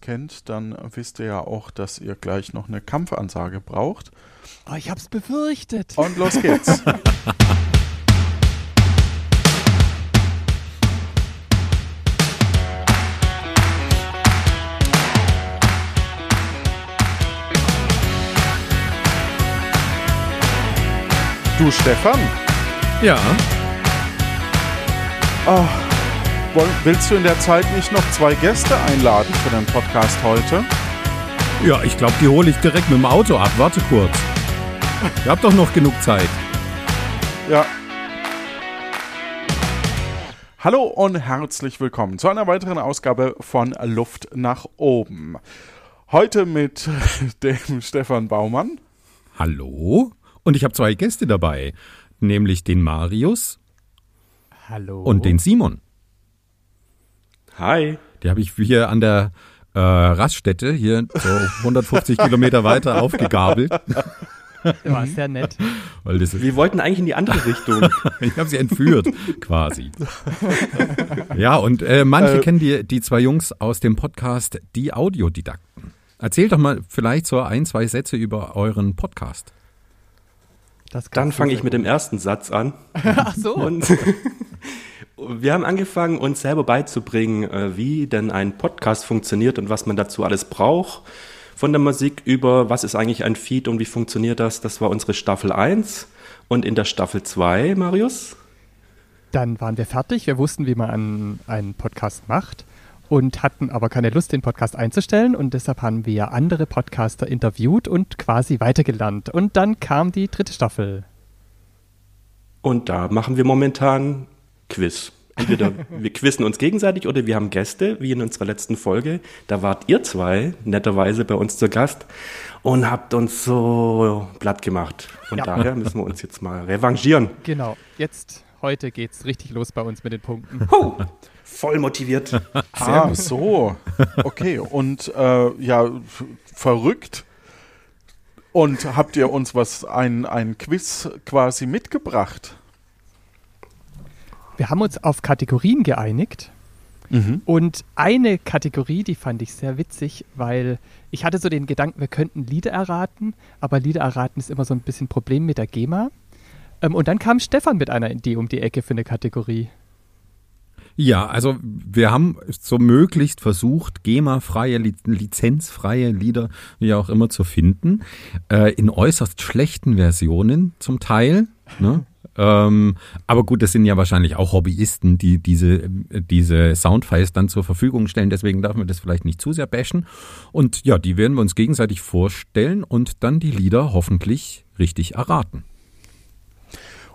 kennt, dann wisst ihr ja auch, dass ihr gleich noch eine Kampfansage braucht. Oh, ich hab's befürchtet. Und los geht's. du, Stefan? Ja. Oh, willst du in der Zeit nicht noch zwei Gäste einladen für den Podcast heute? Ja, ich glaube, die hole ich direkt mit dem Auto ab. Warte kurz. Ihr habt doch noch genug Zeit. Ja. Hallo und herzlich willkommen zu einer weiteren Ausgabe von Luft nach oben. Heute mit dem Stefan Baumann. Hallo. Und ich habe zwei Gäste dabei, nämlich den Marius. Hallo. Und den Simon. Hi. Die habe ich hier an der äh, Raststätte, hier so 150 Kilometer weiter aufgegabelt. War sehr nett. Weil das Wir wollten eigentlich in die andere Richtung. ich habe sie entführt, quasi. ja, und äh, manche äh, kennen die, die zwei Jungs aus dem Podcast Die Audiodidakten. Erzählt doch mal vielleicht so ein, zwei Sätze über euren Podcast. Dann fange ich mit dem ersten Satz an. Ach so. Und wir haben angefangen, uns selber beizubringen, äh, wie denn ein Podcast funktioniert und was man dazu alles braucht. Von der Musik über, was ist eigentlich ein Feed und wie funktioniert das? Das war unsere Staffel 1. Und in der Staffel 2, Marius? Dann waren wir fertig. Wir wussten, wie man einen Podcast macht und hatten aber keine Lust, den Podcast einzustellen und deshalb haben wir andere Podcaster interviewt und quasi weitergelernt. Und dann kam die dritte Staffel. Und da machen wir momentan Quiz. Entweder wir quizzen uns gegenseitig oder wir haben Gäste, wie in unserer letzten Folge. Da wart ihr zwei netterweise bei uns zu Gast und habt uns so platt gemacht. Und ja. daher müssen wir uns jetzt mal revanchieren. Genau, jetzt, heute geht's richtig los bei uns mit den Punkten. Huh voll motiviert. Ah, so. Okay, und äh, ja, verrückt. Und habt ihr uns was, ein, ein Quiz quasi mitgebracht? Wir haben uns auf Kategorien geeinigt. Mhm. Und eine Kategorie, die fand ich sehr witzig, weil ich hatte so den Gedanken, wir könnten Lieder erraten, aber Lieder erraten ist immer so ein bisschen ein Problem mit der GEMA. Ähm, und dann kam Stefan mit einer Idee um die Ecke für eine Kategorie. Ja, also wir haben so möglichst versucht, GEMA-freie, lizenzfreie Lieder, wie auch immer, zu finden. Äh, in äußerst schlechten Versionen zum Teil. Ne? Ähm, aber gut, das sind ja wahrscheinlich auch Hobbyisten, die diese, diese Soundfiles dann zur Verfügung stellen. Deswegen darf man das vielleicht nicht zu sehr bashen. Und ja, die werden wir uns gegenseitig vorstellen und dann die Lieder hoffentlich richtig erraten.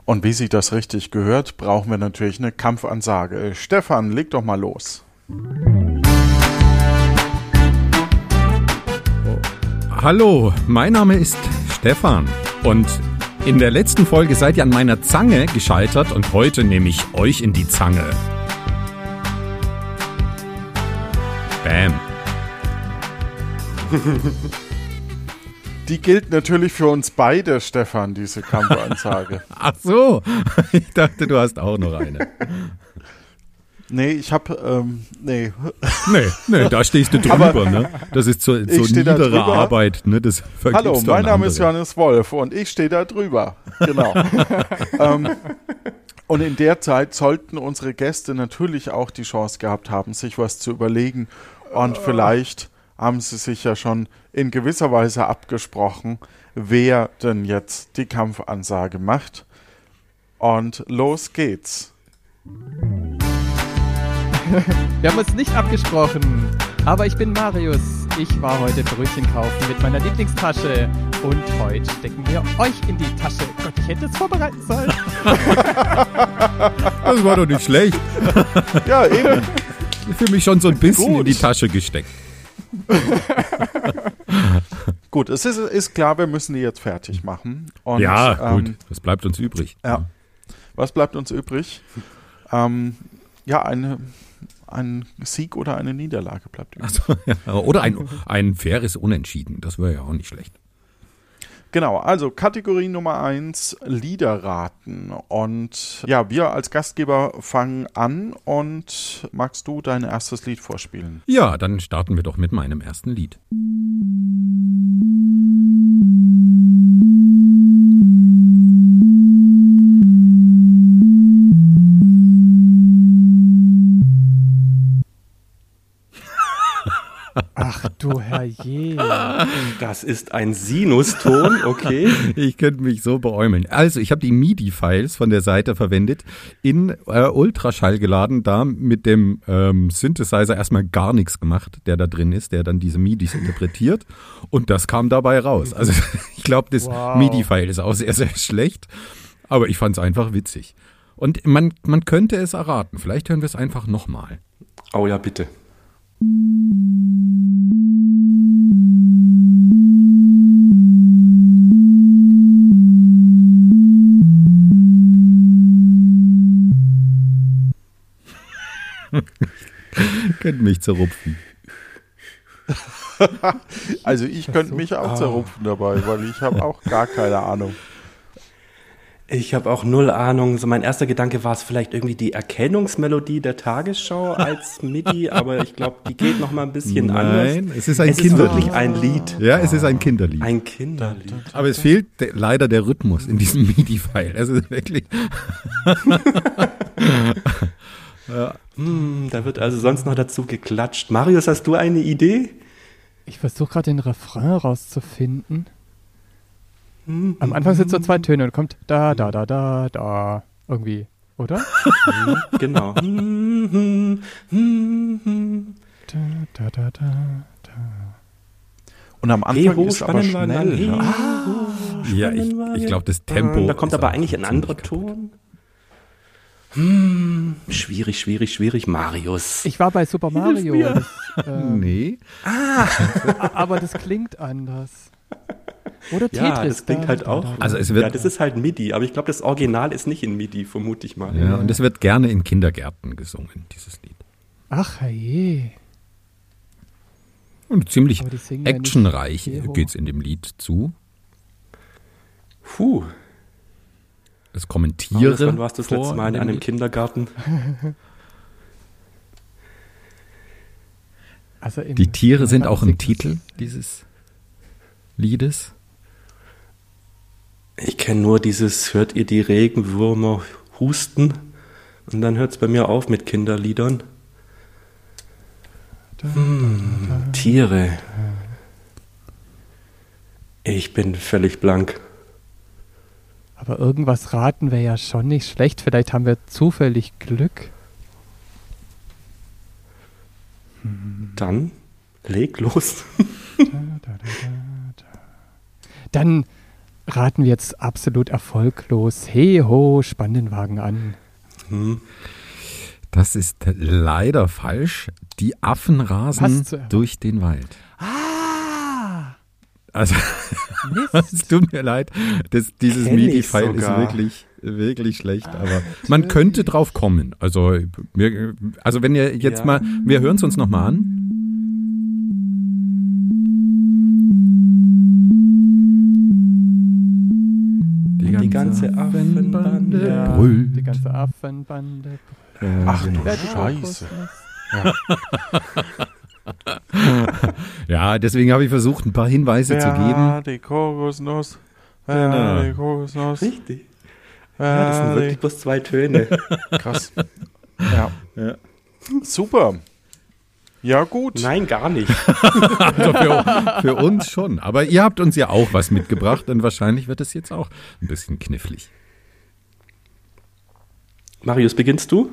Und wie sich das richtig gehört, brauchen wir natürlich eine Kampfansage. Stefan, leg doch mal los. Hallo, mein Name ist Stefan und in der letzten Folge seid ihr an meiner Zange gescheitert und heute nehme ich euch in die Zange. Bam. Die gilt natürlich für uns beide, Stefan, diese Kampfansage. Ach so, ich dachte, du hast auch noch eine. Nee, ich hab, ähm, nee. Nee, nee, da stehst du drüber, Aber ne? Das ist so, so niedere Arbeit, ne? Das Hallo, mein Name ist Johannes Wolf und ich stehe da drüber. Genau. ähm, und in der Zeit sollten unsere Gäste natürlich auch die Chance gehabt haben, sich was zu überlegen und vielleicht haben sie sich ja schon in gewisser Weise abgesprochen, wer denn jetzt die Kampfansage macht. Und los geht's. Wir haben uns nicht abgesprochen, aber ich bin Marius. Ich war heute Brötchen kaufen mit meiner Lieblingstasche und heute stecken wir euch in die Tasche. Gott, ich hätte es vorbereiten sollen. das war doch nicht schlecht. Ja, eben. Ich fühle mich schon so ein bisschen Gut. in die Tasche gesteckt. gut, es ist, ist, klar, wir müssen die jetzt fertig machen. Und, ja, gut. Ähm, Was bleibt uns übrig? Ja. Was bleibt uns übrig? Ähm, ja, eine, ein Sieg oder eine Niederlage bleibt übrig. So, ja. Oder ein, ein faires Unentschieden. Das wäre ja auch nicht schlecht. Genau, also Kategorie Nummer eins Liederraten. Und ja, wir als Gastgeber fangen an und magst du dein erstes Lied vorspielen? Ja, dann starten wir doch mit meinem ersten Lied. Ach du Herrje. Das ist ein Sinuston, okay. Ich könnte mich so beäumeln. Also, ich habe die MIDI-Files von der Seite verwendet, in äh, Ultraschall geladen, da mit dem ähm, Synthesizer erstmal gar nichts gemacht, der da drin ist, der dann diese MIDIs interpretiert. Und das kam dabei raus. Also, ich glaube, das Wow. MIDI-File ist auch sehr, sehr schlecht. Aber ich fand es einfach witzig. Und man, man könnte es erraten. Vielleicht hören wir es einfach nochmal. Oh ja, bitte. Könnte mich zerrupfen. Also ich könnte mich auch zerrupfen dabei, weil ich habe auch gar keine Ahnung. Ich habe auch null Ahnung. So mein erster Gedanke war es vielleicht irgendwie die Erkennungsmelodie der Tagesschau als MIDI, aber ich glaube, die geht noch mal ein bisschen anders. Nein, es ist ein Es ist Kinderlied. wirklich ein Lied. Ja, es ist ein Kinderlied. Ein Kinderlied. Aber es fehlt de- leider der Rhythmus in diesem MIDI-File. Es ist wirklich. Hm, da wird also sonst noch dazu geklatscht. Marius, hast du eine Idee? Ich versuche gerade den Refrain rauszufinden. Am Anfang sind so zwei Töne und kommt da, da, da, da, da. Irgendwie, oder? Genau. Da, da, da, da, da. Und am Anfang Hero, ist aber schnell. Hero, Ne? Ja, ich, ich glaube, das Tempo. Da kommt ist aber eigentlich ein anderer. Ton. Hm, schwierig, schwierig, schwierig. Marius. Ich war bei Super Mario. Das, ähm, Nee. a- aber das klingt anders. Oder Tetris. Ja, das klingt halt auch. Also es wird. ja, das ist halt MIDI, aber ich glaube, das Original ist nicht in MIDI, vermute ich mal. ja, und es wird gerne in Kindergärten gesungen, dieses Lied. Ach je. Und ziemlich ja actionreich Hero. geht's in dem Lied zu. Puh. Marius, Kommentiere. wann warst du das letzte Mal in dem einem Lied. Kindergarten? Also Die Tiere sind auch im Titel dieses Liedes. Ich kenne nur dieses, hört ihr die Regenwürmer husten? Und dann hört es bei mir auf mit Kinderliedern. Hm, Tiere. Ich bin völlig blank. Aber irgendwas raten wäre ja schon nicht schlecht. Vielleicht haben wir zufällig Glück. Dann leg los. Dann raten wir jetzt absolut erfolglos. Hey ho, spann den Wagen an. Hm. Das ist leider falsch. Die Affen rasen durch den Wald. Ah! Also, es tut mir leid. Das, dieses MIDI-File ist wirklich, wirklich schlecht. aber man könnte drauf kommen. Also, wir, also wenn ihr jetzt Ja. mal, wir hören es uns nochmal an. Die ganze Affenbande. Ja, brüllt. die ganze Affenbande. Ach du Wer die Scheiße. Ja, deswegen habe ich versucht, ein paar Hinweise zu geben. Ja, die Kokosnuss. Ja, die Kokosnuss. Richtig. Ja, das sind Ja, wirklich bloß zwei Töne. die, krass. Ja. Ja. Super. Ja, gut. Nein, gar nicht. Also für, für uns schon. Aber ihr habt uns ja auch was mitgebracht und wahrscheinlich wird es jetzt auch ein bisschen knifflig. Marius, beginnst du?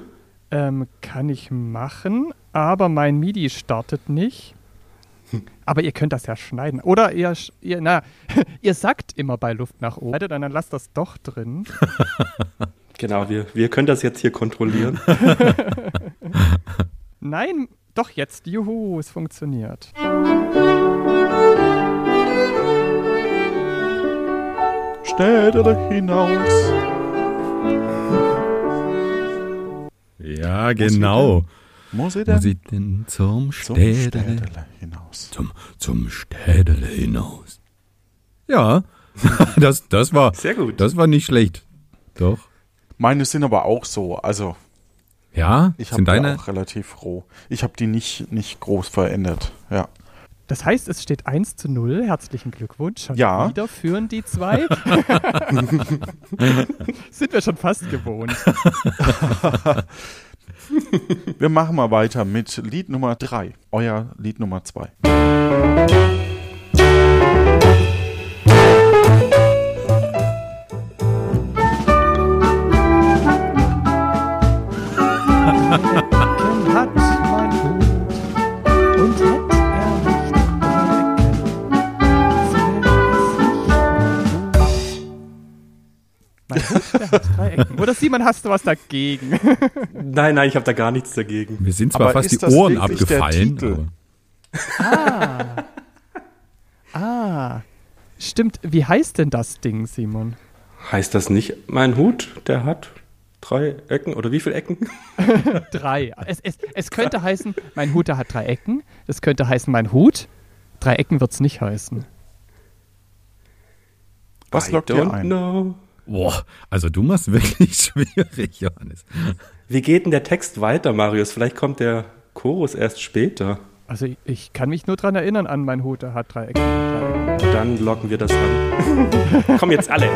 Ähm, kann ich machen, aber mein MIDI startet nicht. Aber ihr könnt das ja schneiden. Oder ihr, ihr, na, ihr sagt immer bei Luft nach oben. Dann lasst das doch drin. Genau, wir, wir können das jetzt hier kontrollieren. Nein, doch jetzt. Juhu, es funktioniert. Städte hinaus. Ja, genau. Muss ich Wo denn? sie denn zum Städele hinaus. zum, zum Städele hinaus. Ja, das, das war Sehr gut. Das war nicht schlecht. Doch. Meine sind aber auch so. Also, Ja, ich habe sind die deine. auch relativ roh. Ich habe die nicht, nicht groß verändert. Ja. Das heißt, es steht 1 zu 0. Herzlichen Glückwunsch. Schon Ja. wieder führen die zwei. Sind wir schon fast gewohnt. Wir machen mal weiter mit Lied Nummer 3. Euer Lied Nummer 2. Ecken hat mein Hut und hätt er nicht drei Ecken, so wär es nicht mein Hut. Mein Hut, der hat drei Ecken. Oder Simon, hast du was dagegen? Nein, nein, ich habe da gar nichts dagegen. Wir sind zwar Aber fast die Ohren abgefallen. Aber- Ah, stimmt. Wie heißt denn das Ding, Simon? Heißt das nicht, mein Hut, der hat drei Ecken oder wie viele Ecken? Drei. Es, es, es könnte heißen, mein Hut, hat drei Ecken. Es könnte heißen, mein Hut. Drei Ecken wird es nicht heißen. Was I lockt ihr ein? know. Boah, also du machst wirklich schwierig, Johannes. Wie geht denn der Text weiter, Marius? Vielleicht kommt der Chorus erst später. Also ich, ich kann mich nur dran erinnern an mein Hut, der hat drei Ecken. Dann locken wir das ran. Kommen jetzt alle.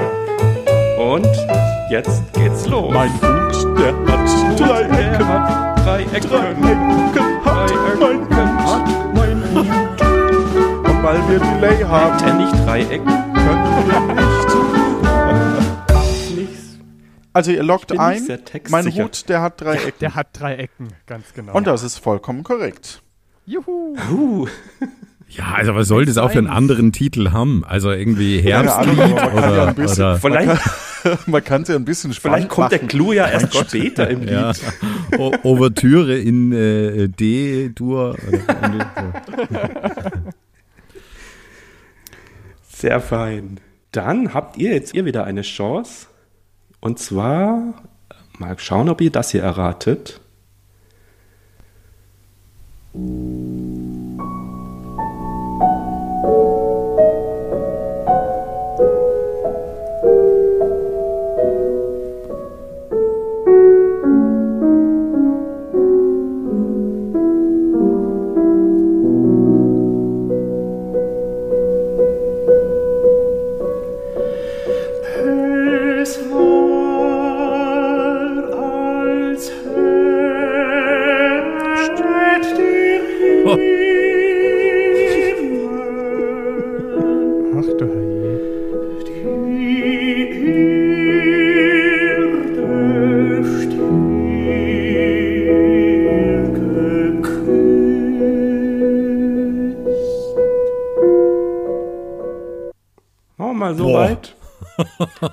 Und jetzt geht's los. Mein Hut, der hat drei Er Ecken. hat drei Ecken. Drei Ecken hat mein Hut. hat mein Hut. Und weil wir Delay Hat haben, er nicht drei Ecken? können wir nicht. Nichts. Also ihr nicht ein, mein Hut, der hat drei Ecken. Der hat drei Ecken, ganz genau. Und das ist vollkommen korrekt. Juhu. Uh, Ja, also was soll das auch für einen anderen Titel haben? Also irgendwie Ahnung, Herbstlied ja oder, ein bisschen- oder vielleicht, Man kann es ja ein bisschen spannend vielleicht kommt der machen. Clou ja erst später im Lied. ja, O- Ouvertüre in äh, D-Dur. Sehr fein. Dann habt ihr jetzt ihr wieder eine Chance. Und zwar mal schauen, ob ihr das hier erratet. Es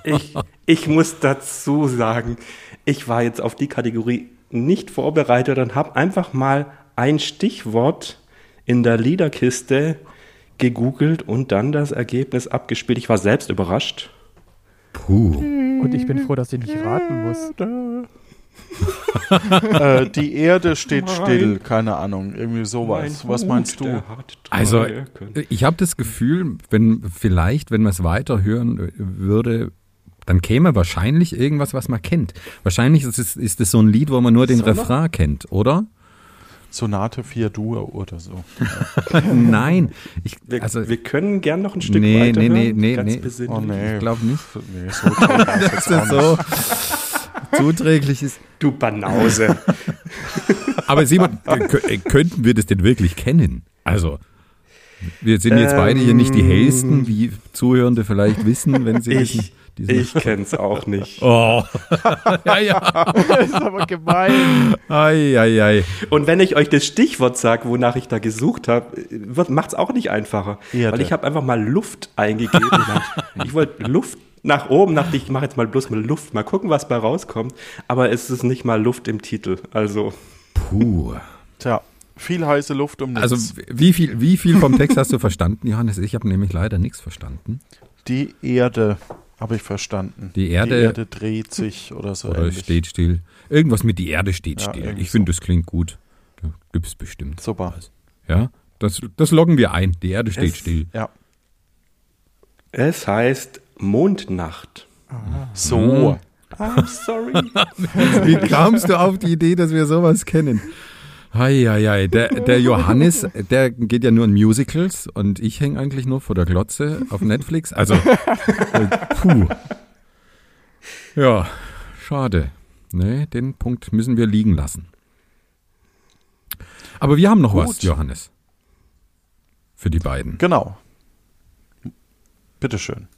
Ich, ich muss dazu sagen, ich war jetzt auf die Kategorie nicht vorbereitet und habe einfach mal ein Stichwort in der Liederkiste gegoogelt und dann das Ergebnis abgespielt. Ich war selbst überrascht. Puh. Und ich bin froh, dass ich nicht raten muss. Äh, die Erde steht still, keine Ahnung, irgendwie sowas. Mein Was Hut, meinst du? Also ich habe das Gefühl, wenn vielleicht, wenn man es weiterhören äh, würde, dann käme wahrscheinlich irgendwas, was man kennt. Wahrscheinlich ist es, ist es so ein Lied, wo man nur den Soll er? Refrain kennt, oder? Sonate 4 Dur oder so. Nein. Ich, wir, also, wir können gern noch ein Stück Nee, weiter nee, nee, hören. nee, Ganz nee. Oh nee. ich glaube nicht, Nee, so das nicht. so zuträglich ist. Du Banause. Aber Simon, äh, äh, könnten wir das denn wirklich kennen? Also, wir sind jetzt beide hier nicht die Ähm. hellsten, wie Zuhörende vielleicht wissen, wenn sie wissen. Ich, diesen- ich kenn's auch nicht. Oh, ja, ja. Das ist aber gemein. Ei, ei, ei. Und wenn ich euch das Stichwort sage, wonach ich da gesucht habe, macht es auch nicht einfacher. Erde. Weil ich habe einfach mal Luft eingegeben. ich wollte Luft nach oben, dachte ich, ich mache jetzt mal bloß mal Luft, mal gucken, was bei rauskommt. Aber es ist nicht mal Luft im Titel. Also Puh. Tja, viel heiße Luft um nichts. Also, wie viel, wie viel vom Text hast du verstanden, Johannes? Ich habe nämlich leider nichts verstanden. die Erde habe ich verstanden. Die Erde- die Erde dreht sich oder so Oder ähnlich. steht still. Irgendwas mit die Erde steht Ja, still. Ich finde, so. das klingt gut. Da gibt's bestimmt. Super. Ja, das, das loggen wir ein. Die Erde steht Es- still. Ja. Es heißt Mondnacht. So. I'm sorry. Wie kamst du auf die Idee, dass wir sowas kennen? Heieiei, der, der Johannes, der geht ja nur in Musicals und ich hänge eigentlich nur vor der Glotze auf Netflix. Also, äh, puh. Ja, schade. Nee, den Punkt müssen wir liegen lassen. Aber wir haben noch was, Gut. Johannes. Für die beiden. Genau. Bitteschön.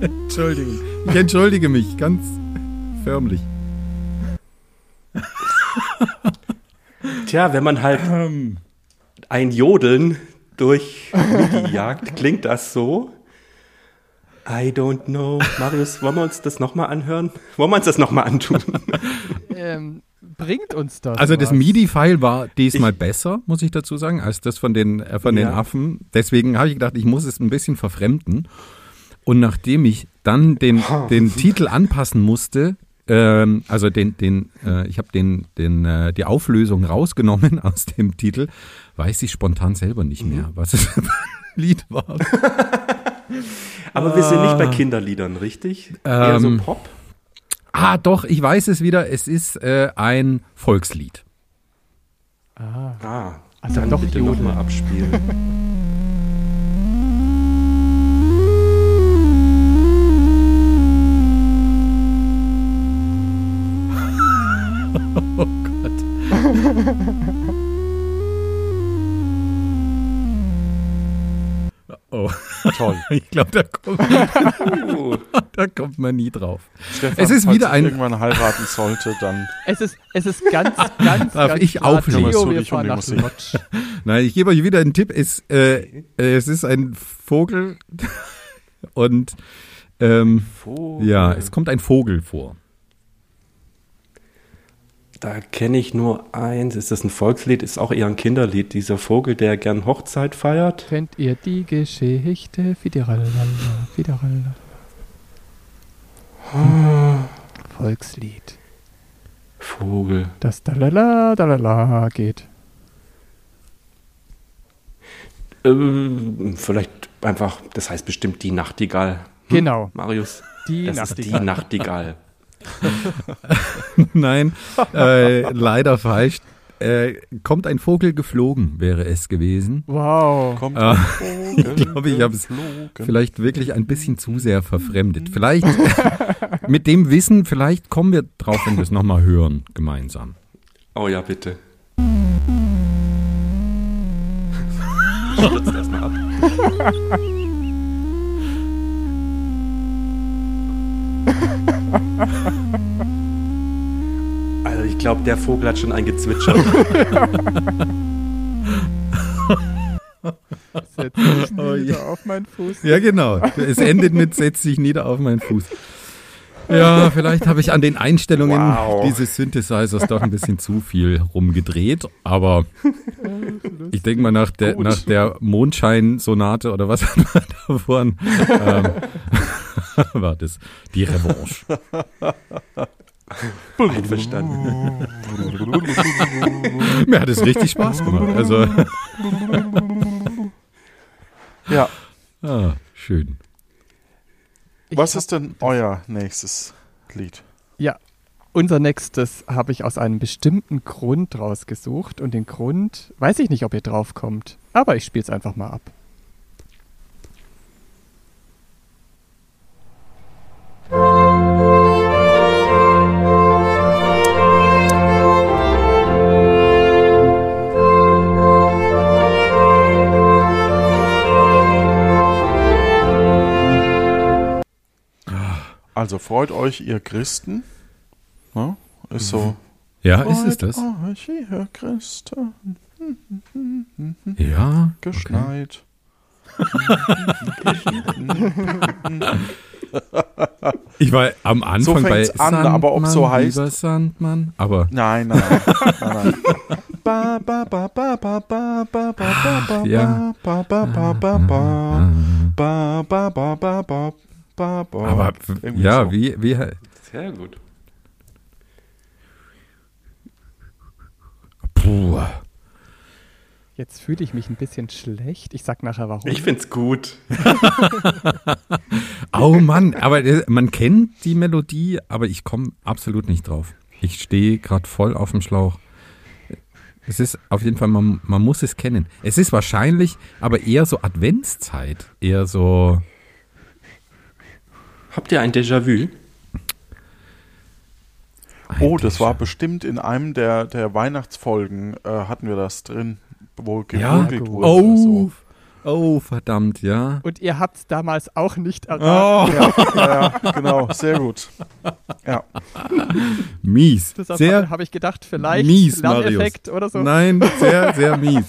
Entschuldigung. Ich entschuldige mich ganz förmlich. Tja, wenn man halt ein Jodeln durch MIDI jagt, klingt das so. I don't know. Marius, wollen wir uns das nochmal anhören? Wollen wir uns das nochmal antun? Ähm, bringt uns das. Also das was? MIDI-File war diesmal besser, muss ich dazu sagen, als das von den, äh, von den Ja. Affen. Deswegen habe ich gedacht, ich muss es ein bisschen verfremden. Und nachdem ich dann den, den Titel anpassen musste, ähm, also den, den, äh, ich habe den, den, äh, die Auflösung rausgenommen aus dem Titel, weiß ich spontan selber nicht mehr, was es für ein Lied war. Aber wir sind nicht bei Kinderliedern, richtig? Eher so Ähm, Pop? Ah, doch, ich weiß es wieder. Es ist äh, ein Volkslied. Ah, Ah, Also dann doch bitte Jodeln. nochmal abspielen. Oh Gott. Toll. ich glaube, da kommt, Uh, da kommt man nie drauf. Stefan, Es ist wieder ein- irgendwann heiraten sollte, dann es ist, es ist ganz, ganz, Darf ganz ich auflegen? Theo, wir fahren nach. Nein, ich gebe euch wieder einen Tipp. Es, äh, äh, es ist ein Vogel und ähm, Vogel. ja, es kommt ein Vogel vor. Da kenne ich nur eins. Ist das ein Volkslied? Ist auch eher ein Kinderlied. Dieser Vogel, der gern Hochzeit feiert. Kennt ihr die Geschichte? Fideralala, Fideralala. Volkslied. Vogel. Das Dalala, Dalala geht. Ähm, vielleicht einfach, das heißt bestimmt die Nachtigall. Hm? Genau, Marius, die das ist die Nachtigall. Nein, äh, leider falsch. Äh, kommt ein Vogel geflogen, wäre es gewesen. Wow. kommt Ah, ein Vogel ich glaube, ich habe es vielleicht wirklich ein bisschen zu sehr verfremdet. Vielleicht mit dem Wissen, vielleicht kommen wir drauf, wenn wir es nochmal hören, gemeinsam. Oh ja, bitte. Stürzt erstmal ab. Also ich glaube, der Vogel hat schon eingezwitschert. Setz dich Oh nieder je. auf meinen Fuß. Ja, genau. Es endet mit setz dich nieder auf meinen Fuß. Ja, vielleicht habe ich an den Einstellungen Wow. dieses Synthesizers doch ein bisschen zu viel rumgedreht, aber ich denke mal nach der, nach der Mondschein-Sonate oder was hat man davor ähm, war das die Revanche. Einverstanden. Mir hat es richtig Spaß gemacht. Also, Ja, ah, schön. Ich was ist denn euer nächstes Lied? Ja, unser nächstes habe ich aus einem bestimmten Grund rausgesucht und den Grund weiß ich nicht, ob ihr drauf kommt, aber ich spiele es einfach mal ab. Also freut euch, ihr Christen. Ja, ist so. Ja, ist es das? Freut euch, ihr Christen. Ja. Okay. Geschneit. Ich war am Anfang bei fängt's an, aber ob so heißt- lieber Sandmann, aber Nein, nein, nein. nein, nein. Ba, ba, ba, ba, ba, ba, ba, ba, ba, ba, ja. ba, ba, ba, ba, ba, ba, ba, ba, ba, ba, ba, ba, ba, ba. Aber Irgendwie ja, so. wie, wie, Sehr gut. puh. Jetzt fühle ich mich ein bisschen schlecht. Ich sag nachher warum. Ich find's gut. Oh Mann, aber äh, man kennt die Melodie, aber ich komme absolut nicht drauf. Ich stehe gerade voll auf dem Schlauch. Es ist auf jeden Fall, man, man muss es kennen. Es ist wahrscheinlich aber eher so Adventszeit, eher so, Habt ihr ein Déjà-vu? Oh, das war bestimmt in einem der, der Weihnachtsfolgen, äh, hatten wir das drin, wo Ja. gegurgelt wurde. oder oh, so. oh, verdammt, ja. Und ihr habt es damals auch nicht erraten. Oh, Ja, ja, genau, sehr gut. Ja, mies. Deshalb Sehr habe ich gedacht, vielleicht mies, Lerneffekt Marius. oder so. Nein, sehr, sehr mies.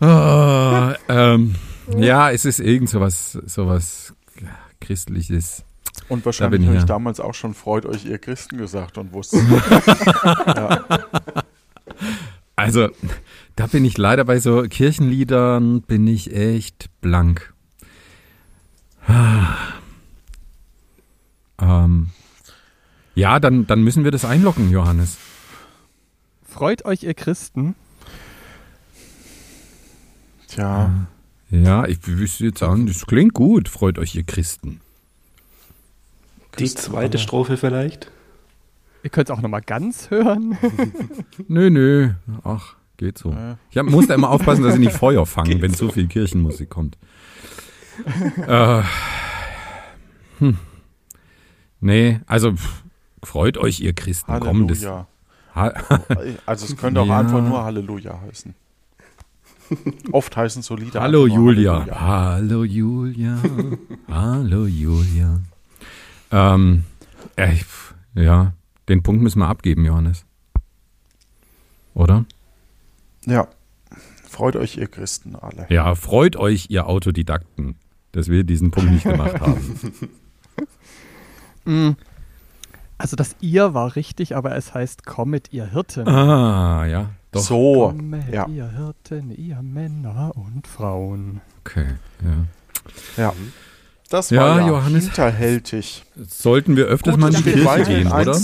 Oh, ähm, ja, es ist irgend sowas, sowas ja, Christliches. Und wahrscheinlich habe ich ja. damals auch schon freut euch ihr Christen gesagt und wusste. Also, da bin ich leider bei so Kirchenliedern, bin ich echt blank. ähm, ja, dann, dann müssen wir das einloggen, Johannes. Freut euch, ihr Christen. Tja, Ja, ich wüsste jetzt an, das klingt gut. Freut euch, ihr Christen. Die zweite Strophe vielleicht? Ihr könnt es auch nochmal ganz hören. Nö, nö. Ach, geht so. Ich hab, muss da immer aufpassen, dass ich nicht Feuer fange, wenn so viel Kirchenmusik kommt. äh, hm. Nee, also pff, freut euch, ihr Christen. Komm, das, Halleluja. ha, Also es könnte auch Ja. einfach nur Halleluja heißen. Oft heißen so Lieder. Hallo Julia. Halleluja. Hallo Julia. Hallo Julia. Ähm, äh, pf, ja, den Punkt müssen wir abgeben, Johannes. Oder? Ja, freut euch ihr Christen alle. Ja, freut euch, ihr Autodidakten, dass wir diesen Punkt nicht gemacht haben. Mm. Also das ihr war richtig, aber es heißt kommet ihr Hirten. Ah, ja, doch. So, Kommet ja. ihr Hirten, ihr Männer und Frauen. Okay, ja. ja. Das Ja, war ja Johannes. hinterhältig. Sollten wir öfters Gut, mal in die Kirche gehen, oder?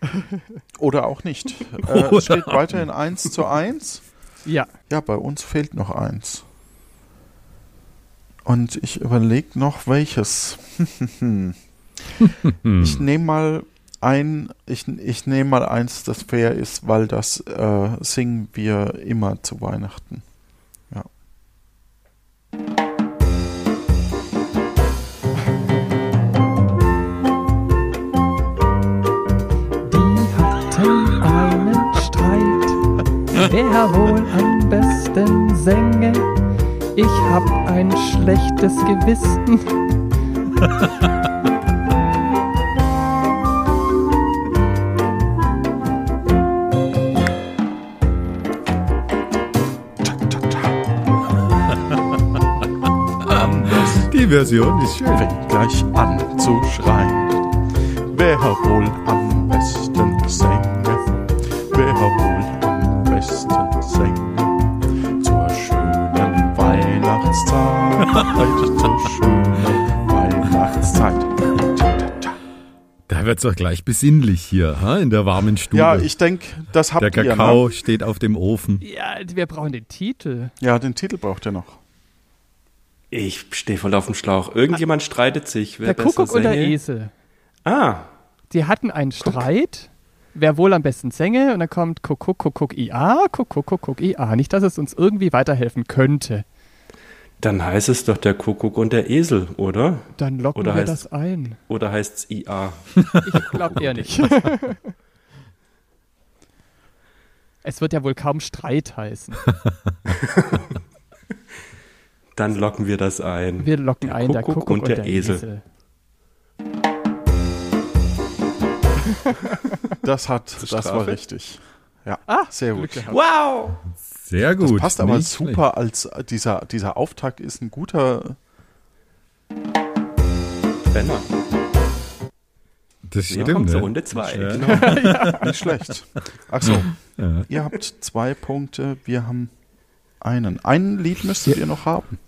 Oder auch nicht. Äh, es steht weiterhin 1 zu 1. Ja, Ja, bei uns fehlt noch eins. Und ich überlege noch welches. Ich nehme mal ein, ich, ich nehme mal eins, das fair ist, weil das äh, singen wir immer zu Weihnachten. Wer wohl am besten sänge? Ich hab ein schlechtes Gewissen. Die Version ist schön. fängt gleich an zu schreien. Wer wohl am besten sänge? Wer wohl Weihnachtszeit. Da wird's doch gleich besinnlich hier, ha? in der warmen Stube. Ja, ich denke, das habt der ihr. Kakao Ne? steht auf dem Ofen. Ja, wir brauchen den Titel. Ja, den Titel braucht ihr noch. Ich stehe voll auf dem Schlauch. Irgendjemand streitet sich. Wer der Kuckuck und der. Esel. Ah, Die hatten einen Streit. Wer wohl am besten sänge? Und dann kommt Kuckuck, Kuckuck, IA, Kuckuck, Kuckuck, IA. Nicht, dass es uns irgendwie weiterhelfen könnte. Dann heißt es doch der Kuckuck und der Esel, oder? Dann locken Oder wir heißt- das ein. Oder heißt es IA? Ich glaube eher nicht. es wird ja wohl kaum Streit heißen. Dann locken wir das ein. Wir locken Der ein, der Kuckuck Kuckuck und der Esel. Das hat, das war richtig. Ja, Ah, sehr gut. Wow! Sehr gut. Das passt aber nicht super als äh, dieser, dieser Auftakt ist ein guter. Schlecht. Das Wir stimmt. kommen zur ne? Runde 2. Ja. Genau. Nicht schlecht. Ach so, Ja. ihr habt zwei Punkte, wir haben einen. Ein Lied müsstet ihr noch haben.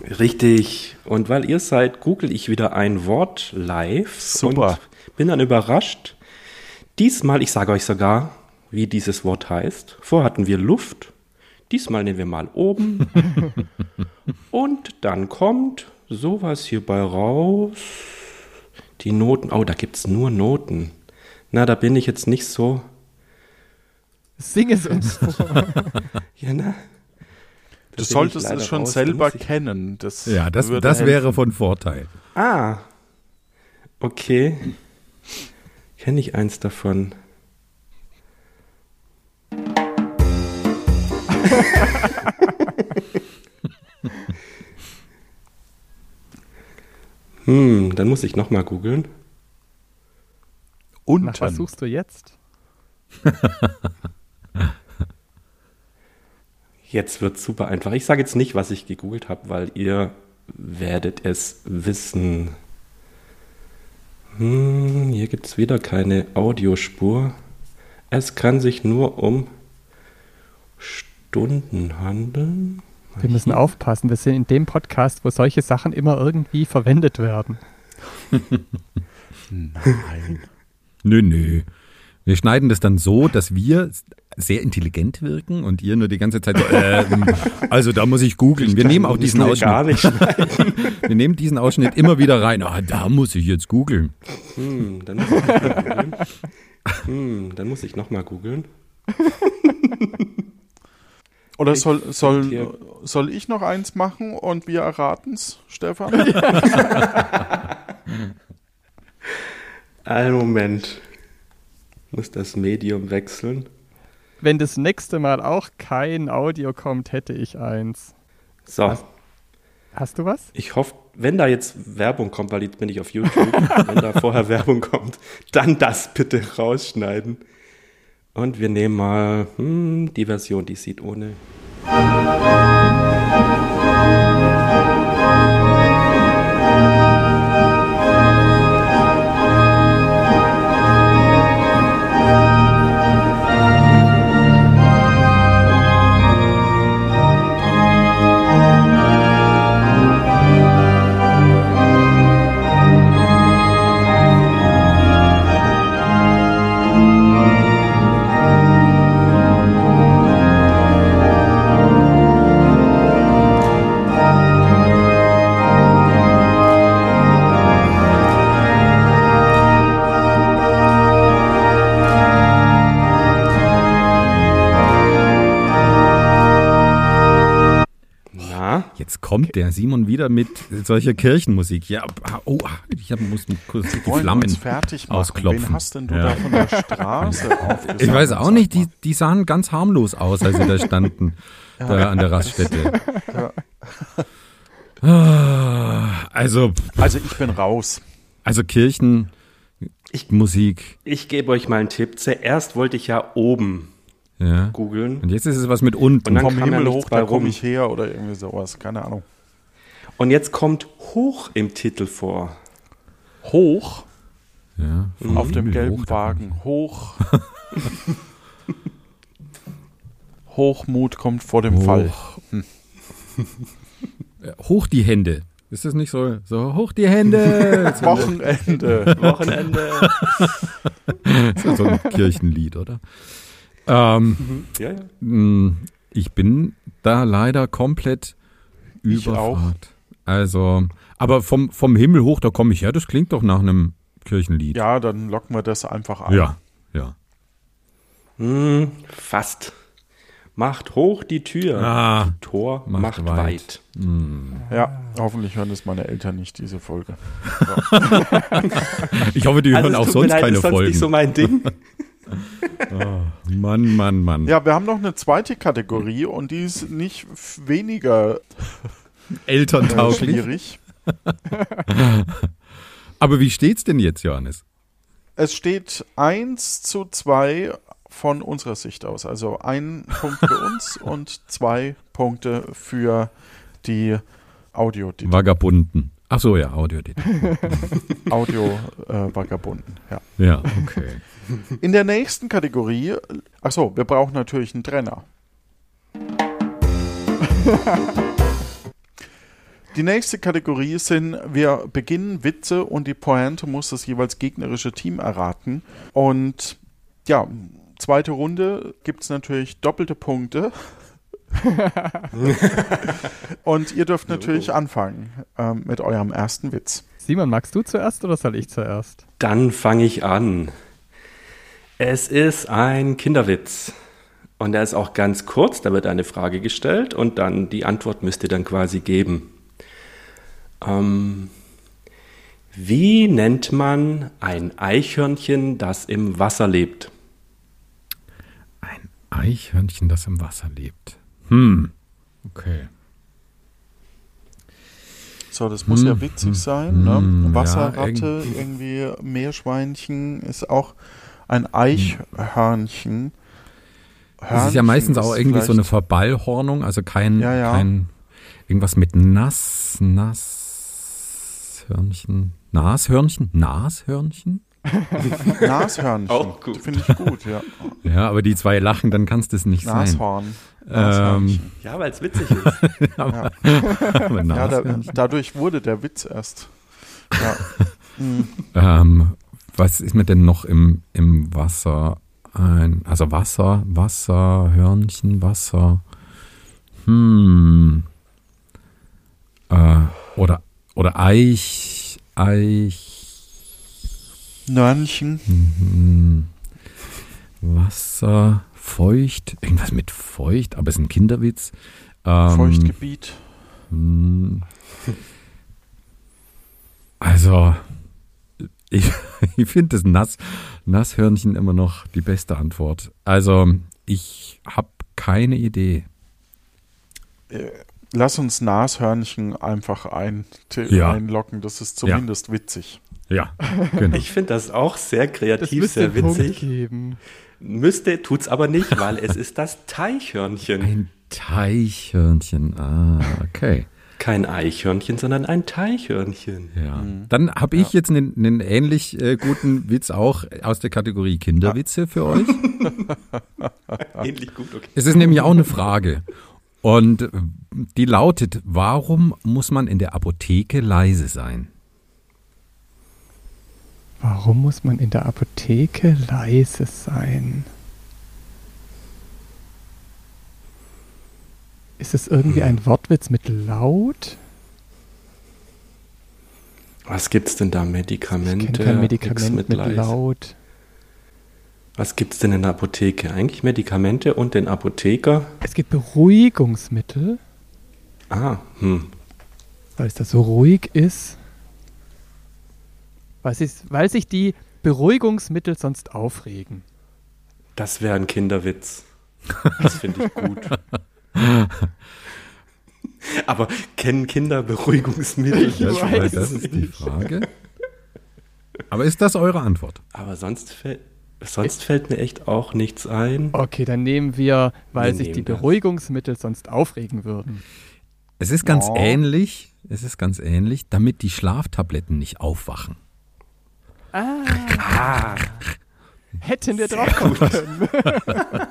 Richtig. Und weil ihr seid, google ich wieder ein Wort live. Super. Und bin dann überrascht. Diesmal, ich sage euch sogar, wie dieses Wort heißt. Vorher hatten wir Luft. Diesmal nehmen wir mal oben. und dann kommt sowas hierbei raus. Die Noten. Oh, da gibt es nur Noten. Na, da bin ich jetzt nicht so. Sing es uns vor. Ja, na. Du solltest es schon raus. Selber kennen. Das Ja, das, würde das wäre von Vorteil. Ah. Okay. Kenne ich eins davon? hm, dann muss ich nochmal googeln. Nach was suchst du jetzt? Jetzt wird super einfach. Ich sage jetzt nicht, was ich gegoogelt habe, weil ihr werdet es wissen. Hm, hier gibt es wieder keine Audiospur. Es kann sich nur um Stunden handeln. Wir müssen aufpassen. Wir sind in dem Podcast, wo solche Sachen immer irgendwie verwendet werden. Nein. Nö, nö. Wir schneiden das dann so, dass wir sehr intelligent wirken und ihr nur die ganze Zeit so, ähm, also da muss ich googeln. Wir nehmen auch diesen wir gar Ausschnitt. nicht. Wir nehmen diesen Ausschnitt immer wieder rein. Ah, da muss ich jetzt googeln. Hm, dann muss ich noch mal googeln. Hm, dann muss ich nochmal googeln. Oder Ich soll, soll, soll ich noch eins machen und wir erraten's, Stefan? Einen Moment. Muss das Medium wechseln. Wenn das nächste Mal auch kein Audio kommt, hätte ich eins. So. Was? Hast du was? Ich hoffe, wenn da jetzt Werbung kommt, weil jetzt bin ich auf YouTube, wenn da vorher Werbung kommt, dann das bitte rausschneiden. Und wir nehmen mal hm, die Version, die sieht ohne. Kommt der Simon wieder mit solcher Kirchenmusik. Ja, oh, ich muss kurz die Flammen fertig machen. ausklopfen. Wen hast denn du Ja. da von der Straße aufgesammelt? Ich weiß auch nicht, die, die sahen ganz harmlos aus, als sie da standen, da an der Raststätte. Ah, Also, Also ich bin raus. also Kirchen, Ich- Musik, ich gebe euch mal einen Tipp. Zuerst wollte ich ja oben ja. googeln. Und jetzt ist es was mit unten. Und dann Vom ja Himmel hoch, da rum. komme ich her oder irgendwie sowas. Keine Ahnung. Und jetzt kommt hoch im Titel vor. Hoch ja, vom auf dem Himmel gelben hoch, Wagen. Hoch. Hochmut kommt vor dem Hoch. Fall. Hoch die Hände. Ist das nicht so? So, hoch die Hände. Wochenende. Wochenende. ist ja so ein Kirchenlied, oder? Ähm, ja, ja. mh, ich bin da leider komplett Ich auch. überfragt. Also, aber vom, vom Himmel hoch, da komme ich her. Das klingt doch nach einem Kirchenlied. Ja, dann locken wir das einfach ein. ja. ja. Hm, fast. Macht hoch die Tür. Ah, Tor Macht macht, weit. weit. Ja, hoffentlich hören es meine Eltern nicht, diese Folge. ich hoffe, die hören es auch sonst leid, keine ist sonst Folgen. nicht so mein Ding. Mann, Mann, Mann. Ja, wir haben noch eine zweite Kategorie und die ist nicht weniger äh, Elterntauglich. schwierig. Aber wie steht's denn jetzt, Johannes? Es steht 1 zu 2 von unserer Sicht aus. Also ein Punkt für uns und zwei Punkte für die Audio, die Vagabunden. Ach so, ja, Audio. Audio-Vagabunden. ja. Ja, okay. In der nächsten Kategorie, ach so, wir brauchen natürlich einen Trenner. Die nächste Kategorie sind, wir beginnen Witze und die Pointe muss das jeweils gegnerische Team erraten. Und ja, zweite Runde gibt es natürlich doppelte Punkte. und ihr dürft natürlich anfangen ähm, mit eurem ersten Witz. Simon, magst du zuerst oder soll ich zuerst? Dann fange ich an. Es ist ein Kinderwitz. Und der ist auch ganz kurz, da wird eine Frage gestellt und dann die Antwort müsst ihr dann quasi geben. Ähm, wie nennt man ein Eichhörnchen, das im Wasser lebt? Ein Eichhörnchen, das im Wasser lebt. Hm. Okay. So, das muss Hm, ja witzig hm, sein. Ne? hm, ja, Wasserratte, irgendwie Meerschweinchen ist auch ein Eichhörnchen. Das ist ja Hörnchen meistens auch irgendwie so eine Verballhornung, also kein, Ja, ja. kein irgendwas mit Nass, Nasshörnchen, Nashörnchen, Nashörnchen? Nashörnchen. Auch gut. Finde ich gut, ja. Ja, aber die zwei lachen, dann kann es das nicht sein. Nashorn. Ähm, Nashörnchen. Ja, weil es witzig ist. Aber Ja, da, dadurch wurde der Witz erst. Ja. Hm. Ähm, was ist mir denn noch im, im Wasser? Ein, also Wasser, Wasser, Hörnchen, Wasser. Hm. Äh, oder, oder Eich, Eich. Nörnchen. Hm. Wasser, feucht, irgendwas mit feucht, aber es ist ein Kinderwitz. Ähm, Feuchtgebiet. hm. Also, ich, ich finde das Nass, Nasshörnchen immer noch die beste Antwort. Also, ich habe keine Idee. Äh, Lass uns Nashörnchen einfach ein, Ja. einlocken. Das ist zumindest witzig. Ja, genau. Ich finde das auch sehr kreativ, sehr witzig. geben. Müsste, tut's aber nicht, weil es ist das Teichhörnchen. Ein Teichhörnchen. Ah, okay. Kein Eichhörnchen, sondern ein Teichhörnchen. Ja. Dann habe ich jetzt einen, einen ähnlich äh, guten Witz auch aus der Kategorie Kinderwitze für euch. Ähnlich gut, okay. Es ist nämlich auch eine Frage. Und äh, die lautet, warum muss man in der Apotheke leise sein? Warum muss man in der Apotheke leise sein? Ist es irgendwie ein Wortwitz mit laut? Was gibt's denn da? Ich Medikamente? kenne kein Medikament mit, leise. laut. Was gibt's denn in der Apotheke? Eigentlich Medikamente und den Apotheker. Es gibt Beruhigungsmittel, Ah, hm. weil es da so ruhig ist. Weil, sich- weil sich die Beruhigungsmittel sonst aufregen. Das wäre ein Kinderwitz. Das finde ich gut. Aber kennen Kinder Beruhigungsmittel? Ich Das, weiß das ist die Frage. Aber ist das eure Antwort? Aber sonst, fäll- sonst fällt mir echt auch nichts ein. Okay, dann nehmen wir, weil Wir sich die nehmen das. Beruhigungsmittel sonst aufregen würden. Es ist ganz Ja. ähnlich. Es ist ganz ähnlich, damit die Schlaftabletten nicht aufwachen. Ah. Hätten wir drauf kommen können.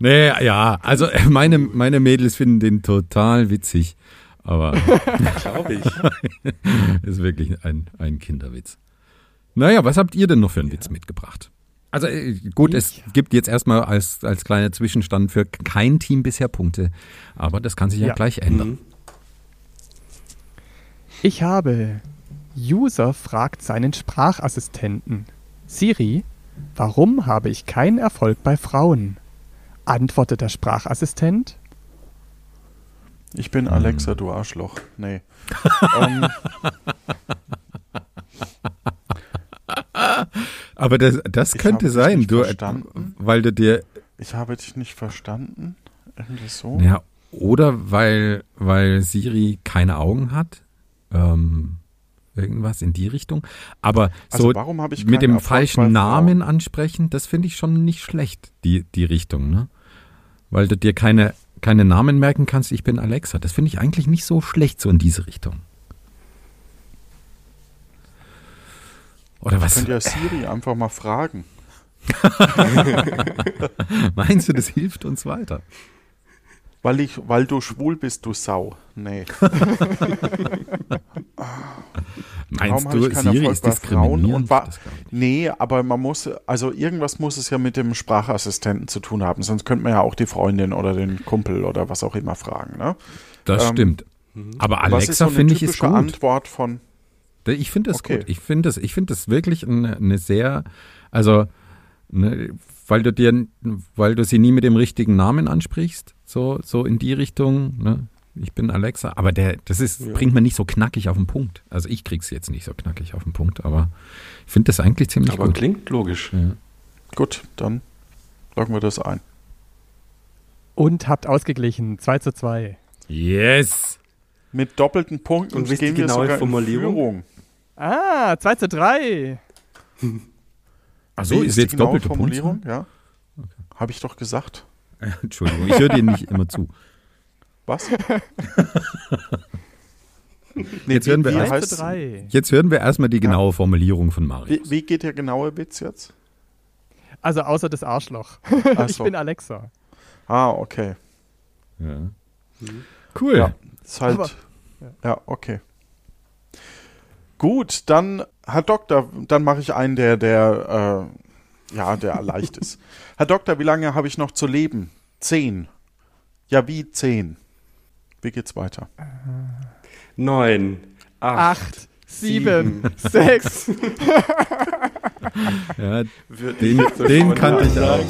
Nee, ja, also äh, meine, meine Mädels finden den total witzig. Aber Glaube ich. ist wirklich ein, ein Kinderwitz. Naja, was habt ihr denn noch für einen Witz mitgebracht? Also äh, gut, es gibt jetzt erstmal als, als kleiner Zwischenstand für kein Team bisher Punkte. Aber das kann sich ja, Ja. gleich ändern. Mhm. Ich habe User fragt seinen Sprachassistenten. Siri, warum habe ich keinen Erfolg bei Frauen? Antwortet der Sprachassistent. Ich bin Hm. Alexa, du Arschloch. Nee. ähm, Aber das, das Ich könnte habe dich sein, nicht du, äh, verstanden. weil du dir, ich habe dich nicht verstanden. Irgendwie so. ja, oder weil, weil Siri keine Augen hat. Ähm, irgendwas in die Richtung. Aber Also so warum habe ich mit dem falschen? Namen ansprechen, das finde ich schon nicht schlecht, die, die Richtung, ne? Weil du dir keine, keine Namen merken kannst, ich bin Alexa. Das finde ich eigentlich nicht so schlecht, so in diese Richtung. Oder was Könnt ihr Siri einfach mal fragen. meinst du, das hilft uns weiter? Weil, ich, weil du schwul bist, du Sau. Nee. Meinst habe du, ich keinen Siri Erfolg ist bei Frauen diskriminierend? und wa- Das glaub ich. Nee, aber man muss, also irgendwas muss es ja mit dem Sprachassistenten zu tun haben, sonst könnte man ja auch die Freundin oder den Kumpel oder was auch immer fragen. Ne? Das Ähm, stimmt. Aber so Alexa eine finde ich ist typische gut. Antwort von, Ich finde das Okay. gut. Ich finde das, ich finde das wirklich eine, eine sehr, also, ne, weil du dir, weil du sie nie mit dem richtigen Namen ansprichst, so, so in die Richtung, ne? Ich bin Alexa, aber der, das ist, Ja. bringt man nicht so knackig auf den Punkt. Also ich krieg's jetzt nicht so knackig auf den Punkt, aber ich finde das eigentlich ziemlich Aber gut. klingt logisch. Ja. gut, dann loggen wir das ein. Und habt ausgeglichen. 2 zu 2. Yes! Mit doppelten Punkten Und gehen wir genaue sogar in Formulierung? Führung. Ah, 2 zu 3. Achso, ist die jetzt doppelte Formulierung? Punktzahl? Ja. Habe ich doch gesagt. Entschuldigung, ich höre dir nicht immer zu. Was? Jetzt hören wir wie erst- 3 heißt- zu 3. Jetzt hören wir erstmal die genaue Formulierung von Wie, Marius. wie geht der genaue Witz jetzt? Also außer das Arschloch. Ach Ich so. bin Alexa. Ah, okay. Ja. Cool. Ja. Ist halt. Aber- ja. okay. Gut, dann, Herr Doktor, dann mache ich einen, der, der, äh, ja, der leicht ist. Herr Doktor, wie lange habe ich noch zu leben? Zehn. Ja, wie zehn? Wie geht's weiter? Neun, acht, 8, 7, 6. Ja, den, den kannte ich auch.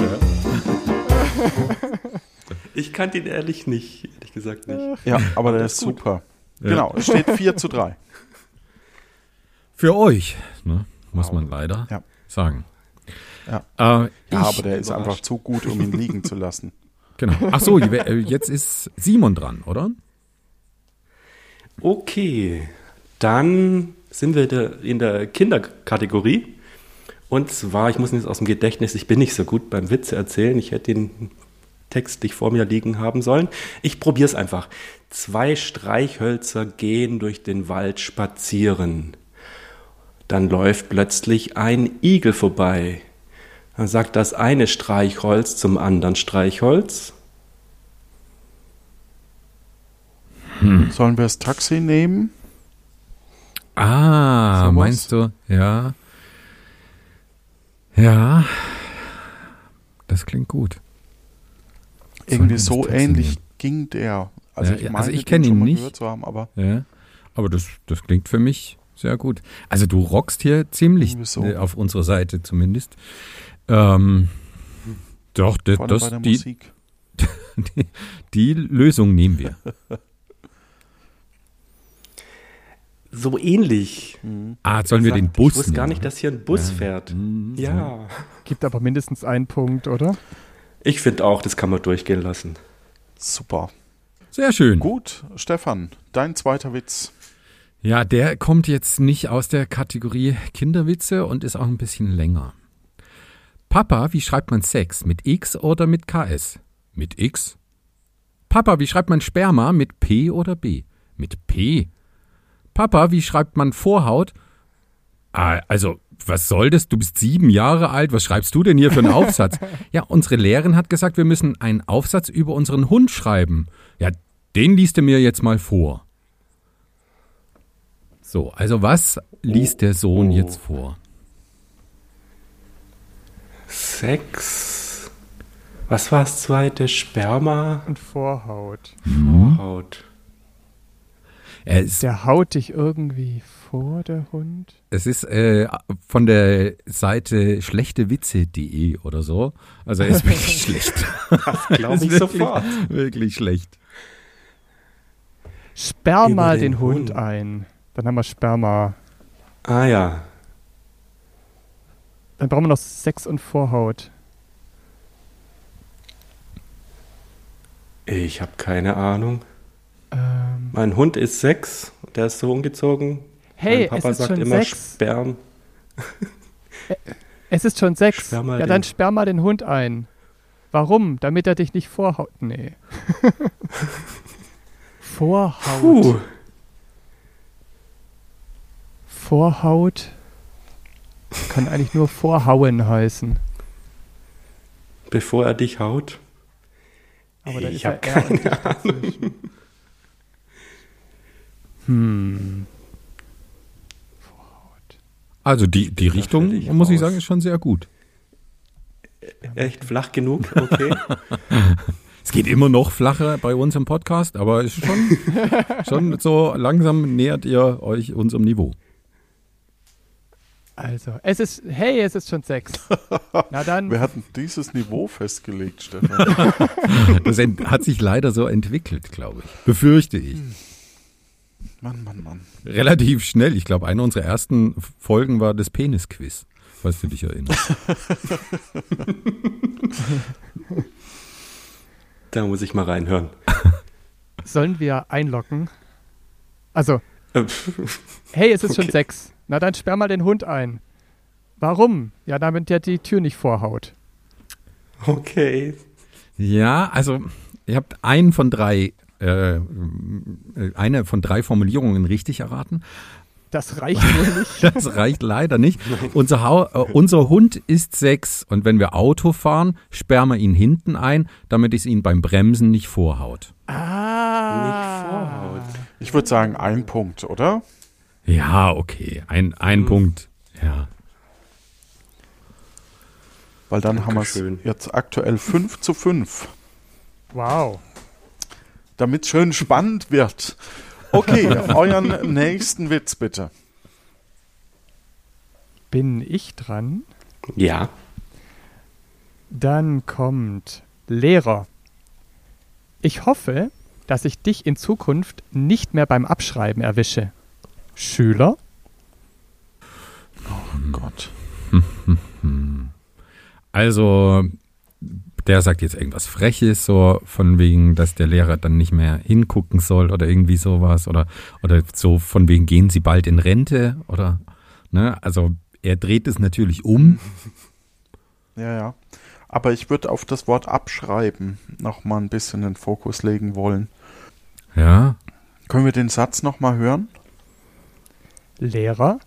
Ich kannte ihn ehrlich nicht, ehrlich gesagt nicht. Ja, aber der ist ist super. Ja. Genau, es steht 4 zu 3. Für euch, ne, muss man leider Ja. sagen. Ja. Äh, Ja, aber der ist überrascht. einfach zu gut, um ihn liegen zu lassen. genau. Ach so, äh, jetzt ist Simon dran, oder? Okay, dann sind wir in der Kinderkategorie. Und zwar, ich muss jetzt aus dem Gedächtnis, ich bin nicht so gut beim Witze erzählen. Ich hätte den textlich vor mir liegen haben sollen. Ich probiere es einfach. Zwei Streichhölzer gehen durch den Wald spazieren. Dann läuft plötzlich ein Igel vorbei. Dann sagt das eine Streichholz zum anderen Streichholz. Sollen wir das Taxi nehmen? Ah, Sowas? meinst du? Ja. Ja. Das klingt gut. Irgendwie so ähnlich nehmen? ging der. Also Ja, ich meine, also ich den kenn ihn nicht. gehört zu haben, aber Ja. Aber das, das klingt für mich sehr gut. Also du rockst hier ziemlich, so. auf unserer Seite zumindest. Ähm, doch, das, das, die, die, die Lösung nehmen wir. So ähnlich. Ah, sollen wir den Bus Ich wusste gar nicht, dass hier ein Bus fährt. Mhm. Ja. Gibt aber mindestens einen Punkt, oder? Ich finde auch, das kann man durchgehen lassen. Super. Sehr schön. Gut, Stefan, dein zweiter Witz. Ja, der kommt jetzt nicht aus der Kategorie Kinderwitze und ist auch ein bisschen länger. Papa, wie schreibt man Sex? Mit X oder mit KS? Mit X. Papa, wie schreibt man Sperma? Mit P oder B? Mit P. Papa, wie schreibt man Vorhaut? Ah, also, was soll das? Du bist sieben Jahre alt. Was schreibst du denn hier für einen Aufsatz? ja, unsere Lehrerin hat gesagt, wir müssen einen Aufsatz über unseren Hund schreiben. Ja, den liest du mir jetzt mal vor. So, also was liest der Sohn oh. jetzt vor? Sex. Was war das zweite? Sperma? Und Vorhaut. Vorhaut. Er ist, Der haut dich irgendwie vor, der Hund. es ist äh, von der Seite schlechtewitze.de oder so. Also er ist wirklich schlecht. Das glaube ich wirklich- sofort. Wirklich schlecht. Sperr Über mal den den Hund Hund. ein. Dann haben wir Sperma. Ah ja. Dann brauchen wir noch Sex und Vorhaut. Ich habe keine Ahnung. Ähm, Mein Hund ist sechs. Der ist so umgezogen. hey, mein Papa es ist sagt schon immer sechs. Sperm. Es ist schon sechs. Ja, dann sperr mal den Hund ein. Warum? Damit er dich nicht vorhaut. Nee. Vorhaut. Puh. Vorhaut kann eigentlich nur Vorhauen heißen. Bevor er dich haut. Aber Ich ist ja hab R und Dicht dazwischen. Hm. Vorhaut. Also die, die Richtung, völlig muss ich sagen, ist schon sehr gut. Echt flach genug? Okay. Es geht immer noch flacher bei uns im Podcast, aber es ist schon, schon so langsam nähert ihr euch unserem Niveau. Also, es ist, hey, es ist schon sechs. Na dann, Wir hatten dieses Niveau festgelegt, Stefan. Das hat sich leider so entwickelt, glaube ich. Befürchte ich. Mann, Mann, Mann. Relativ schnell. Ich glaube, eine unserer ersten Folgen war das Penisquiz, falls du dich erinnerst. Da muss ich mal reinhören. sollen wir einloggen? Also, hey, es ist schon Okay. sechs. Na dann sperr mal den Hund ein. Warum? Ja, damit der die Tür nicht vorhaut. Okay. Ja, also ihr habt einen von drei, äh, eine von drei Formulierungen richtig erraten. Das reicht wohl nicht. Das reicht leider nicht. Unser, Hau äh, unser Hund ist sechs und wenn wir Auto fahren, sperren wir ihn hinten ein, damit es ihn beim Bremsen nicht vorhaut. Ah. Nicht vorhaut. Ich würde sagen, ein Punkt, oder? Ja, okay, ein, ein Punkt. Ja. Weil dann haben wir es Dankeschön. jetzt aktuell 5 zu 5. Wow. Damit schön spannend wird. Okay, euren nächsten Witz bitte. Bin ich dran? Ja. Dann kommt Lehrer. Ich hoffe, dass ich dich in Zukunft nicht mehr beim Abschreiben erwische. Schüler? Oh Gott. Also, der sagt jetzt irgendwas Freches, so von wegen, dass der Lehrer dann nicht mehr hingucken soll oder irgendwie sowas oder, oder so von wegen, gehen Sie bald in Rente oder, ne, also er dreht es natürlich um. Ja, ja. Aber ich würde auf das Wort abschreiben noch mal ein bisschen den Fokus legen wollen. Ja, Können wir den Satz noch mal hören? Lehrer?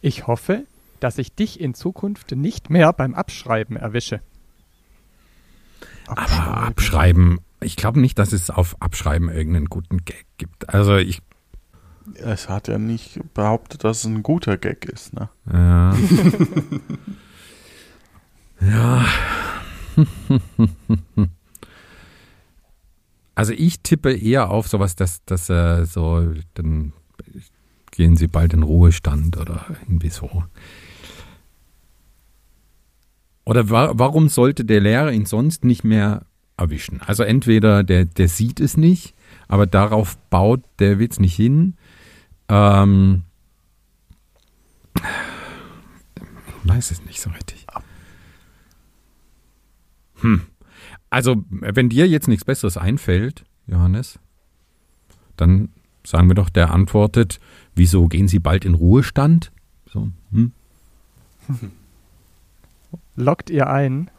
Ich hoffe, dass ich dich in Zukunft nicht mehr beim Abschreiben erwische. aber abschreiben, ich glaube nicht, dass es auf Abschreiben irgendeinen guten Gag gibt. Also ich, Es hat ja nicht behauptet, dass es ein guter Gag ist, ne? ja. ja. Also ich tippe eher auf sowas, dass, dass äh, so, dann gehen sie bald in Ruhestand oder irgendwie so. Oder wa warum sollte der Lehrer ihn sonst nicht mehr erwischen? Also entweder der, der sieht es nicht, aber darauf baut der Witz nicht hin. Ähm, ich weiß es nicht so richtig. Hm. Also, wenn dir jetzt nichts Besseres einfällt, Johannes, dann sagen wir doch, der antwortet, wieso gehen Sie bald in Ruhestand? So, hm? Lockt ihr ein?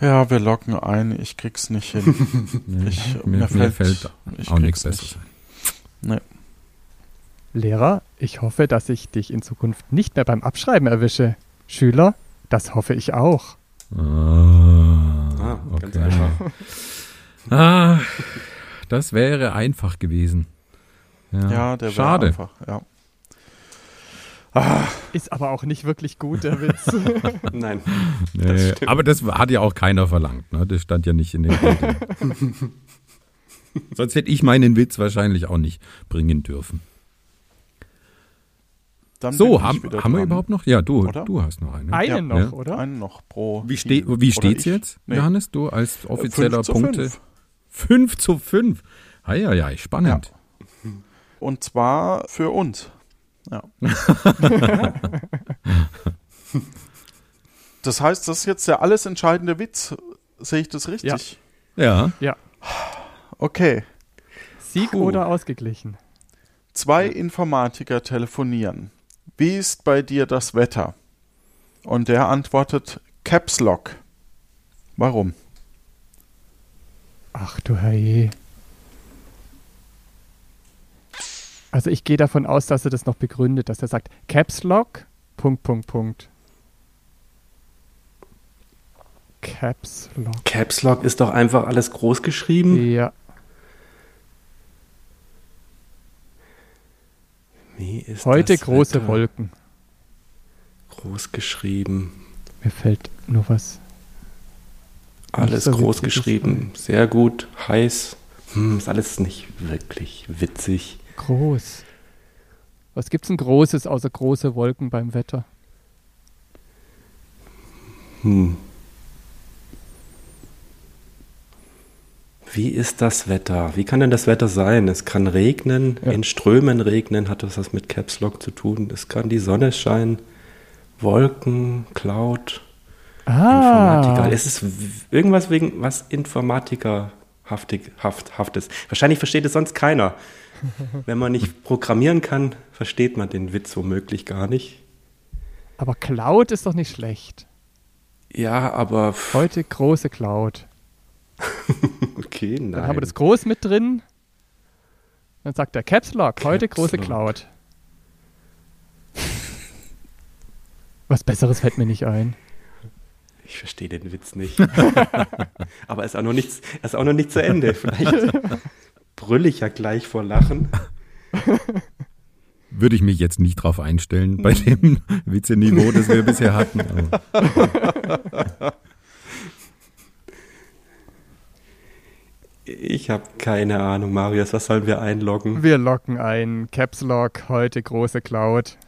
Ja, wir locken ein. Ich krieg's nicht hin. Nee, Ich- mir, mir mir fällt- fällt auch nichts Besseres ein. Lehrer, ich hoffe, dass ich dich in Zukunft nicht mehr beim Abschreiben erwische. Schüler, das hoffe ich auch. Ah, Ah, ganz okay. einfach. Ah, das wäre einfach gewesen. Ja, Ja, der war Schade. einfach, ja. Ah, Ist aber auch nicht wirklich gut, der Witz. Nein. Nee, stimmt. aber das hat ja auch keiner verlangt. Ne? Das stand ja nicht in den Regeln. Sonst hätte ich meinen Witz wahrscheinlich auch nicht bringen dürfen. dann So, haben, haben wir überhaupt noch? Ja, du, Oder? du hast noch einen. Einen Ja, noch, ja. oder? Einen noch pro. Wie, ste wie steht's ich. jetzt, Nee. Johannes? Du als offizieller Fünf zu Punkte? fünf. 5 zu 5. Eieiei, spannend. Und zwar für uns. Ja. das heißt, das ist jetzt der alles entscheidende Witz. Sehe ich das richtig? Ja. Okay. Sieg Puh. oder ausgeglichen? Zwei Informatiker telefonieren. Wie ist bei dir das Wetter? Und der antwortet Caps Lock. Warum? Ach du Herrje. Also ich gehe davon aus, dass er das noch begründet, dass er sagt, Caps Lock, Punkt, Punkt, Punkt. Caps Lock. Caps Lock ist doch einfach alles groß geschrieben. Ja. Wie ist Heute große Wetter? Wolken. Groß geschrieben. Mir fällt nur was. Alles so groß geschrieben. Sehr gut. Heiß. Hm, ist alles nicht wirklich witzig. Groß. Was gibt's denn Großes außer große Wolken beim Wetter? Hm. Wie ist das Wetter? Wie kann denn das Wetter sein? Es kann regnen, Ja. in Strömen regnen, hat das was mit Caps Lock zu tun. Es kann die Sonne scheinen, Wolken, Cloud, Informatiker. Ah, Es ist irgendwas wegen was Informatikerhaftig, haft, haftes. Wahrscheinlich versteht es sonst keiner. Wenn man nicht programmieren kann, versteht man den Witz womöglich gar nicht. aber Cloud ist doch nicht schlecht. Ja, aber Heute große Cloud. okay, nein. Dann haben wir das groß mit drin. Dann sagt der Caps Lock, heute Caps große Lock. Cloud. Was Besseres fällt mir nicht ein. Ich verstehe den Witz nicht. Aber er ist auch noch nicht, er ist auch noch nicht zu Ende. Vielleicht brülle ich ja gleich vor Lachen. Würde ich mich jetzt nicht drauf einstellen bei dem Witzeniveau, das wir bisher hatten. Ich habe keine Ahnung, Marius, was sollen wir einloggen? Wir locken ein Caps Lock, heute große Cloud.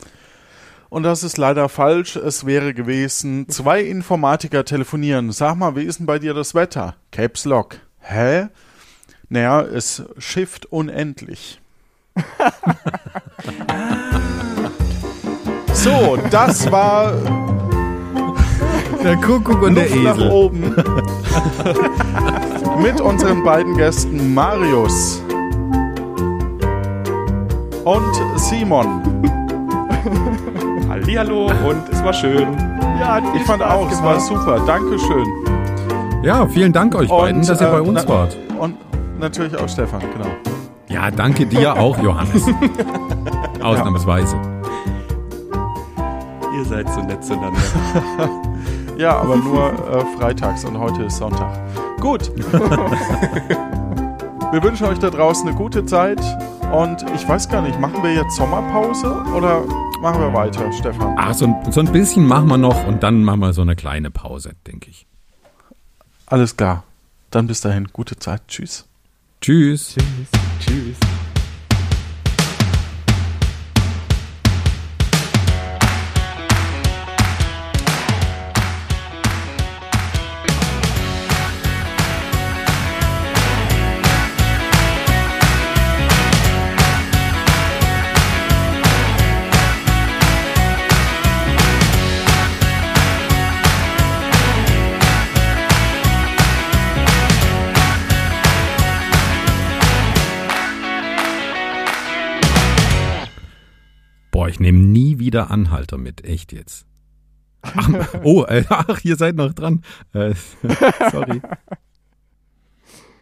Und das ist leider falsch. Es wäre gewesen, zwei Informatiker telefonieren. Sag mal, wie ist denn bei dir das Wetter? Caps Lock. Hä? Naja, es schifft unendlich. so, das war der Kuckuck und der Luft nach Esel. oben mit unseren beiden Gästen Marius und Simon. Hallihallo und es war schön. Ja, Ich fand Spaß auch, es war super. Dankeschön. Ja, vielen Dank euch beiden, dass ihr äh, bei uns na- wart. Und natürlich auch Stefan, genau. Ja, danke dir auch, Johannes. Ausnahmsweise. Ihr seid so nett zueinander. Ja, aber nur äh, freitags und heute ist Sonntag. Gut. wir wünschen euch da draußen eine gute Zeit und ich weiß gar nicht, machen wir jetzt Sommerpause oder machen wir weiter, Stefan? Ach, so ein, so ein bisschen machen wir noch und dann machen wir so eine kleine Pause, denke ich. Alles klar. Dann bis dahin, gute Zeit. Tschüss. Tschüss. Tschüss. Tschüss. Ich nehme nie wieder Anhalter mit, echt jetzt. Ach, oh, äh, ach, ihr seid noch dran. Äh, sorry.